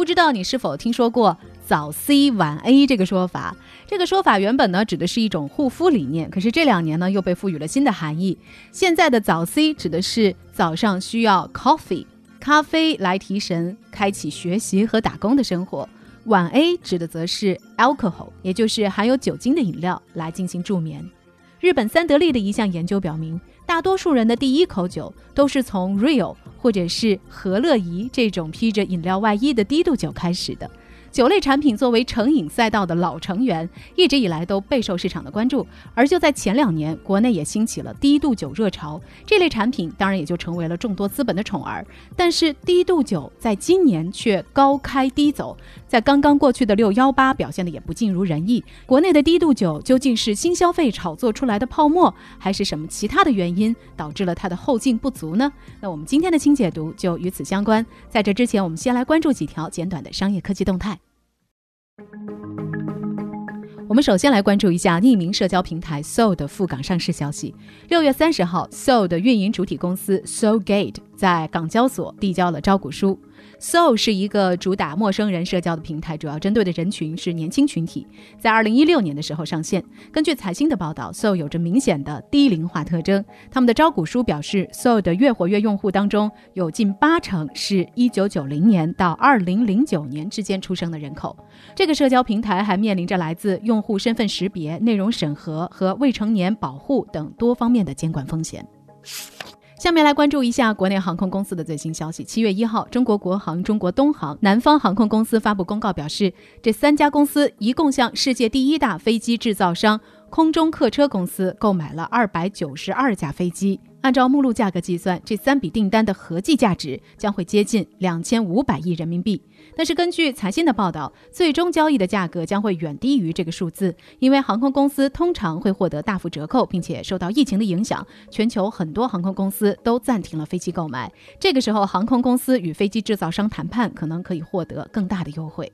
不知道你是否听说过早 C 晚 A 这个说法？这个说法原本呢指的是一种护肤理念，可是这两年呢又被赋予了新的含义。现在的早 C 指的是早上需要 coffee 咖啡来提神，开启学习和打工的生活。晚 A 指的则是 alcohol，也就是含有酒精的饮料来进行助眠。日本三得利的一项研究表明，大多数人的第一口酒都是从 Rio 或者是和乐怡这种披着饮料外衣的低度酒开始的。酒类产品作为成瘾赛道的老成员，一直以来都备受市场的关注。而就在前两年，国内也兴起了低度酒热潮，这类产品当然也就成为了众多资本的宠儿。但是低度酒在今年却高开低走，在刚刚过去的六幺八表现的也不尽如人意。国内的低度酒究竟是新消费炒作出来的泡沫，还是什么其他的原因导致了它的后劲不足呢？那我们今天的轻解读就与此相关。在这之前，我们先来关注几条简短的商业科技动态。我们首先来关注一下匿名社交平台 Soul 的赴港上市消息。六月三十号，Soul 的运营主体公司 Soul Gate 在港交所递交了招股书。So 是一个主打陌生人社交的平台，主要针对的人群是年轻群体。在二零一六年的时候上线。根据财新的报道，So 有着明显的低龄化特征。他们的招股书表示，So 的月活跃用户当中有近八成是一九九零年到二零零九年之间出生的人口。这个社交平台还面临着来自用户身份识别、内容审核和未成年保护等多方面的监管风险。下面来关注一下国内航空公司的最新消息。七月一号，中国国航、中国东航、南方航空公司发布公告表示，这三家公司一共向世界第一大飞机制造商空中客车公司购买了二百九十二架飞机。按照目录价格计算，这三笔订单的合计价值将会接近两千五百亿人民币。但是，根据财新的报道，最终交易的价格将会远低于这个数字，因为航空公司通常会获得大幅折扣，并且受到疫情的影响，全球很多航空公司都暂停了飞机购买。这个时候，航空公司与飞机制造商谈判，可能可以获得更大的优惠。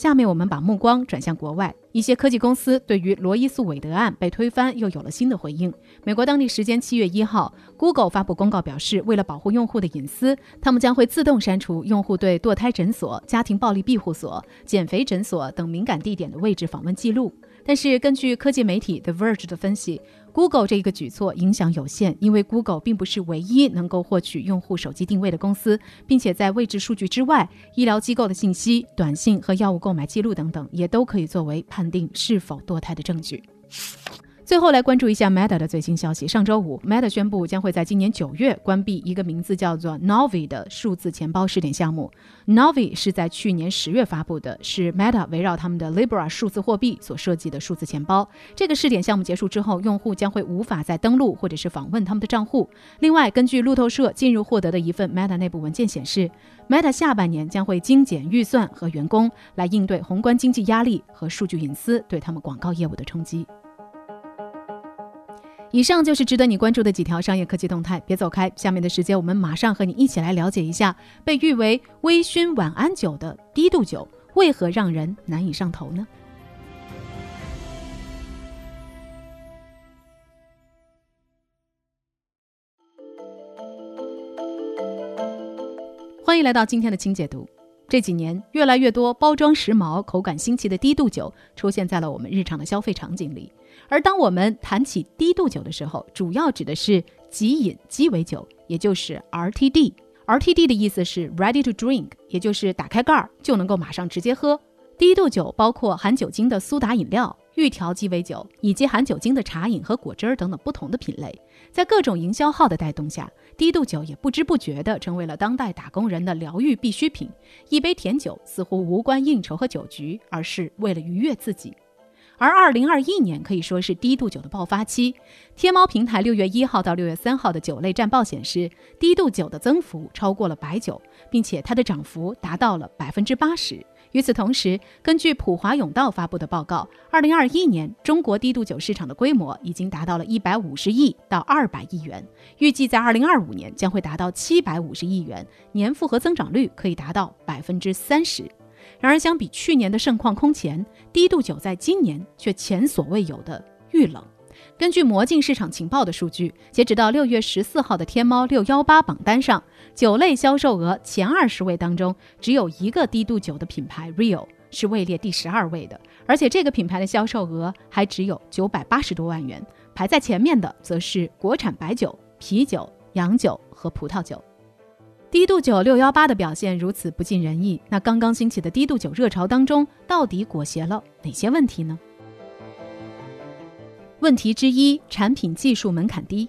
下面我们把目光转向国外，一些科技公司对于罗伊诉韦德案被推翻又有了新的回应。美国当地时间七月一号，Google 发布公告表示，为了保护用户的隐私，他们将会自动删除用户对堕胎诊所、家庭暴力庇护所、减肥诊所等敏感地点的位置访问记录。但是，根据科技媒体 The Verge 的分析，Google 这一个举措影响有限，因为 Google 并不是唯一能够获取用户手机定位的公司，并且在位置数据之外，医疗机构的信息、短信和药物购买记录等等，也都可以作为判定是否堕胎的证据。最后来关注一下 Meta 的最新消息。上周五，Meta 宣布将会在今年九月关闭一个名字叫做 Novi 的数字钱包试点项目。Novi 是在去年十月发布的，是 Meta 围绕他们的 Libra 数字货币所设计的数字钱包。这个试点项目结束之后，用户将会无法再登录或者是访问他们的账户。另外，根据路透社近日获得的一份 Meta 内部文件显示，Meta 下半年将会精简预算和员工，来应对宏观经济压力和数据隐私对他们广告业务的冲击。以上就是值得你关注的几条商业科技动态，别走开。下面的时间，我们马上和你一起来了解一下被誉为微醺晚安酒的低度酒为何让人难以上头呢？欢迎来到今天的轻解读。这几年，越来越多包装时髦、口感新奇的低度酒出现在了我们日常的消费场景里。而当我们谈起低度酒的时候，主要指的是即饮鸡尾酒，也就是 RTD。RTD 的意思是 Ready to Drink，也就是打开盖儿就能够马上直接喝。低度酒包括含酒精的苏打饮料、预调鸡尾酒，以及含酒精的茶饮和果汁儿等等不同的品类。在各种营销号的带动下，低度酒也不知不觉地成为了当代打工人的疗愈必需品。一杯甜酒似乎无关应酬和酒局，而是为了愉悦自己。而二零二一年可以说是低度酒的爆发期。天猫平台六月一号到六月三号的酒类战报显示，低度酒的增幅超过了白酒，并且它的涨幅达到了百分之八十。与此同时，根据普华永道发布的报告，二零二一年中国低度酒市场的规模已经达到了一百五十亿到二百亿元，预计在二零二五年将会达到七百五十亿元，年复合增长率可以达到百分之三十。然而，相比去年的盛况空前，低度酒在今年却前所未有的遇冷。根据魔镜市场情报的数据，截止到六月十四号的天猫六幺八榜单上，酒类销售额前二十位当中，只有一个低度酒的品牌 Real 是位列第十二位的，而且这个品牌的销售额还只有九百八十多万元。排在前面的则是国产白酒、啤酒、洋酒和葡萄酒。低度酒六幺八的表现如此不尽人意，那刚刚兴起的低度酒热潮当中，到底裹挟了哪些问题呢？问题之一，产品技术门槛低。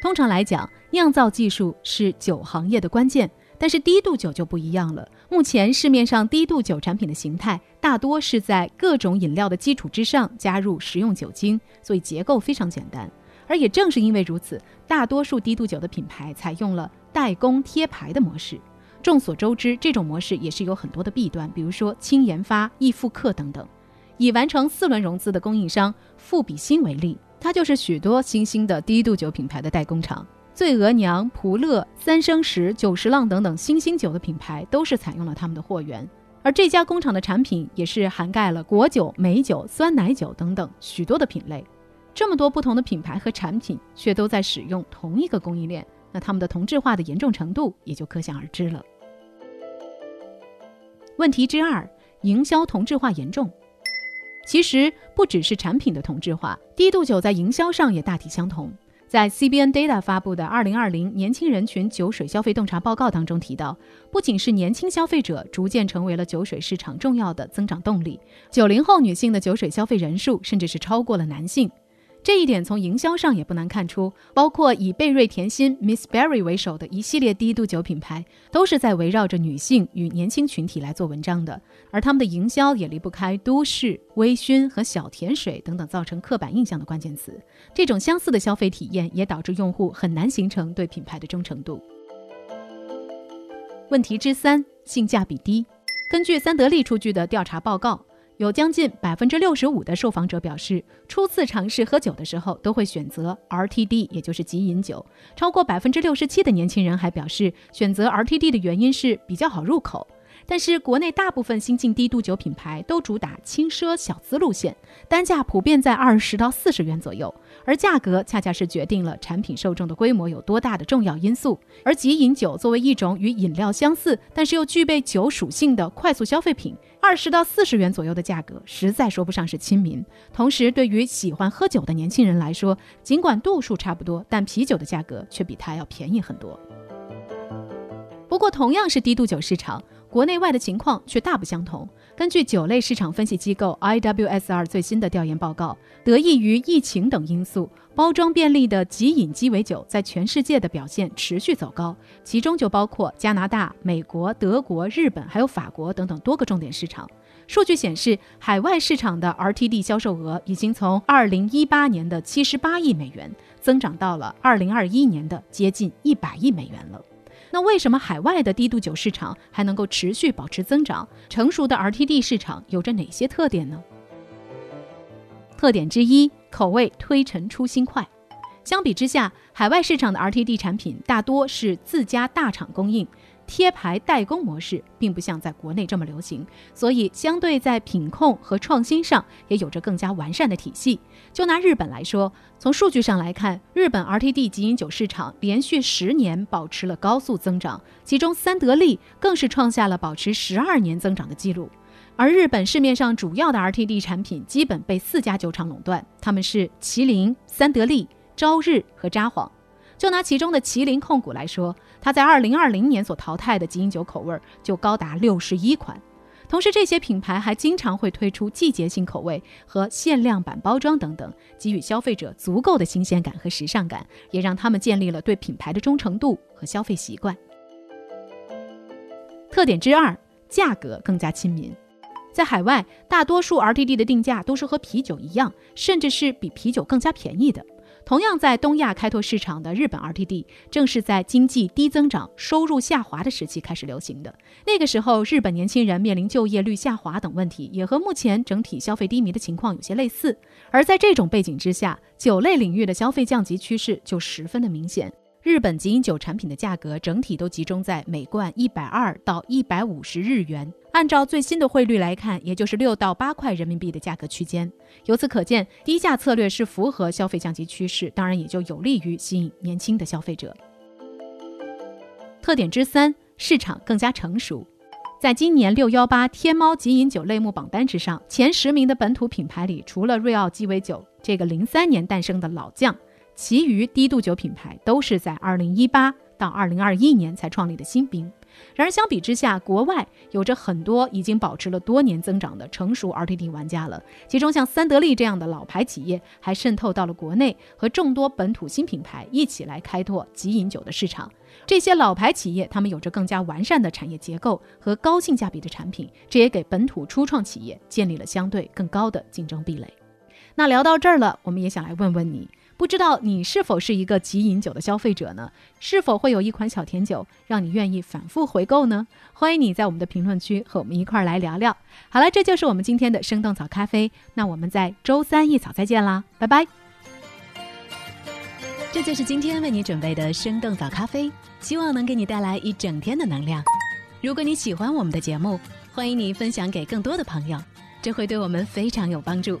通常来讲，酿造技术是酒行业的关键，但是低度酒就不一样了。目前市面上低度酒产品的形态，大多是在各种饮料的基础之上加入食用酒精，所以结构非常简单。而也正是因为如此，大多数低度酒的品牌采用了代工贴牌的模式。众所周知，这种模式也是有很多的弊端，比如说轻研发、易复刻等等。以完成四轮融资的供应商富比新为例，它就是许多新兴的低度酒品牌的代工厂。醉额娘、普乐、三生石、九十浪等等新兴酒的品牌都是采用了他们的货源。而这家工厂的产品也是涵盖了果酒、美酒、酸奶酒等等许多的品类。这么多不同的品牌和产品，却都在使用同一个供应链，那他们的同质化的严重程度也就可想而知了。问题之二，营销同质化严重。其实不只是产品的同质化，低度酒在营销上也大体相同。在 CBN Data 发布的《二零二零年轻人群酒水消费洞察报告》当中提到，不仅是年轻消费者逐渐成为了酒水市场重要的增长动力，九零后女性的酒水消费人数甚至是超过了男性。这一点从营销上也不难看出，包括以贝瑞甜心 Miss Berry 为首的一系列低度酒品牌，都是在围绕着女性与年轻群体来做文章的。而他们的营销也离不开都市、微醺和小甜水等等造成刻板印象的关键词。这种相似的消费体验也导致用户很难形成对品牌的忠诚度。问题之三，性价比低。根据三得利出具的调查报告。有将近百分之六十五的受访者表示，初次尝试喝酒的时候都会选择 RTD，也就是即饮酒。超过百分之六十七的年轻人还表示，选择 RTD 的原因是比较好入口。但是，国内大部分新进低度酒品牌都主打轻奢小资路线，单价普遍在二十到四十元左右，而价格恰恰是决定了产品受众的规模有多大的重要因素。而即饮酒作为一种与饮料相似，但是又具备酒属性的快速消费品，二十到四十元左右的价格，实在说不上是亲民。同时，对于喜欢喝酒的年轻人来说，尽管度数差不多，但啤酒的价格却比它要便宜很多。不过，同样是低度酒市场。国内外的情况却大不相同。根据酒类市场分析机构 IWSR 最新的调研报告，得益于疫情等因素，包装便利的即饮鸡尾酒在全世界的表现持续走高，其中就包括加拿大、美国、德国、日本还有法国等等多个重点市场。数据显示，海外市场的 RTD 销售额已经从2018年的78亿美元增长到了2021年的接近100亿美元了。那为什么海外的低度酒市场还能够持续保持增长？成熟的 RTD 市场有着哪些特点呢？特点之一，口味推陈出新快。相比之下，海外市场的 RTD 产品大多是自家大厂供应。贴牌代工模式并不像在国内这么流行，所以相对在品控和创新上也有着更加完善的体系。就拿日本来说，从数据上来看，日本 RTD 即饮酒市场连续十年保持了高速增长，其中三得利更是创下了保持十二年增长的记录。而日本市面上主要的 RTD 产品基本被四家酒厂垄断，他们是麒麟、三得利、朝日和札幌。就拿其中的麒麟控股来说，它在二零二零年所淘汰的即饮酒口味就高达六十一款。同时，这些品牌还经常会推出季节性口味和限量版包装等等，给予消费者足够的新鲜感和时尚感，也让他们建立了对品牌的忠诚度和消费习惯。特点之二，价格更加亲民。在海外，大多数 RTD 的定价都是和啤酒一样，甚至是比啤酒更加便宜的。同样在东亚开拓市场的日本 RTD，正是在经济低增长、收入下滑的时期开始流行的。那个时候，日本年轻人面临就业率下滑等问题，也和目前整体消费低迷的情况有些类似。而在这种背景之下，酒类领域的消费降级趋势就十分的明显。日本即饮酒产品的价格整体都集中在每罐一百二到一百五十日元。按照最新的汇率来看，也就是六到八块人民币的价格区间。由此可见，低价策略是符合消费降级趋势，当然也就有利于吸引年轻的消费者。特点之三，市场更加成熟。在今年六幺八天猫即饮酒类目榜单之上，前十名的本土品牌里，除了瑞奥鸡尾酒这个零三年诞生的老将，其余低度酒品牌都是在二零一八到二零二一年才创立的新兵。然而，相比之下，国外有着很多已经保持了多年增长的成熟 RTD 玩家了。其中，像三得利这样的老牌企业还渗透到了国内，和众多本土新品牌一起来开拓即饮酒的市场。这些老牌企业，他们有着更加完善的产业结构和高性价比的产品，这也给本土初创企业建立了相对更高的竞争壁垒。那聊到这儿了，我们也想来问问你。不知道你是否是一个极饮酒的消费者呢？是否会有一款小甜酒让你愿意反复回购呢？欢迎你在我们的评论区和我们一块儿来聊聊。好了，这就是我们今天的生动早咖啡。那我们在周三一早再见啦，拜拜。这就是今天为你准备的生动早咖啡，希望能给你带来一整天的能量。如果你喜欢我们的节目，欢迎你分享给更多的朋友，这会对我们非常有帮助。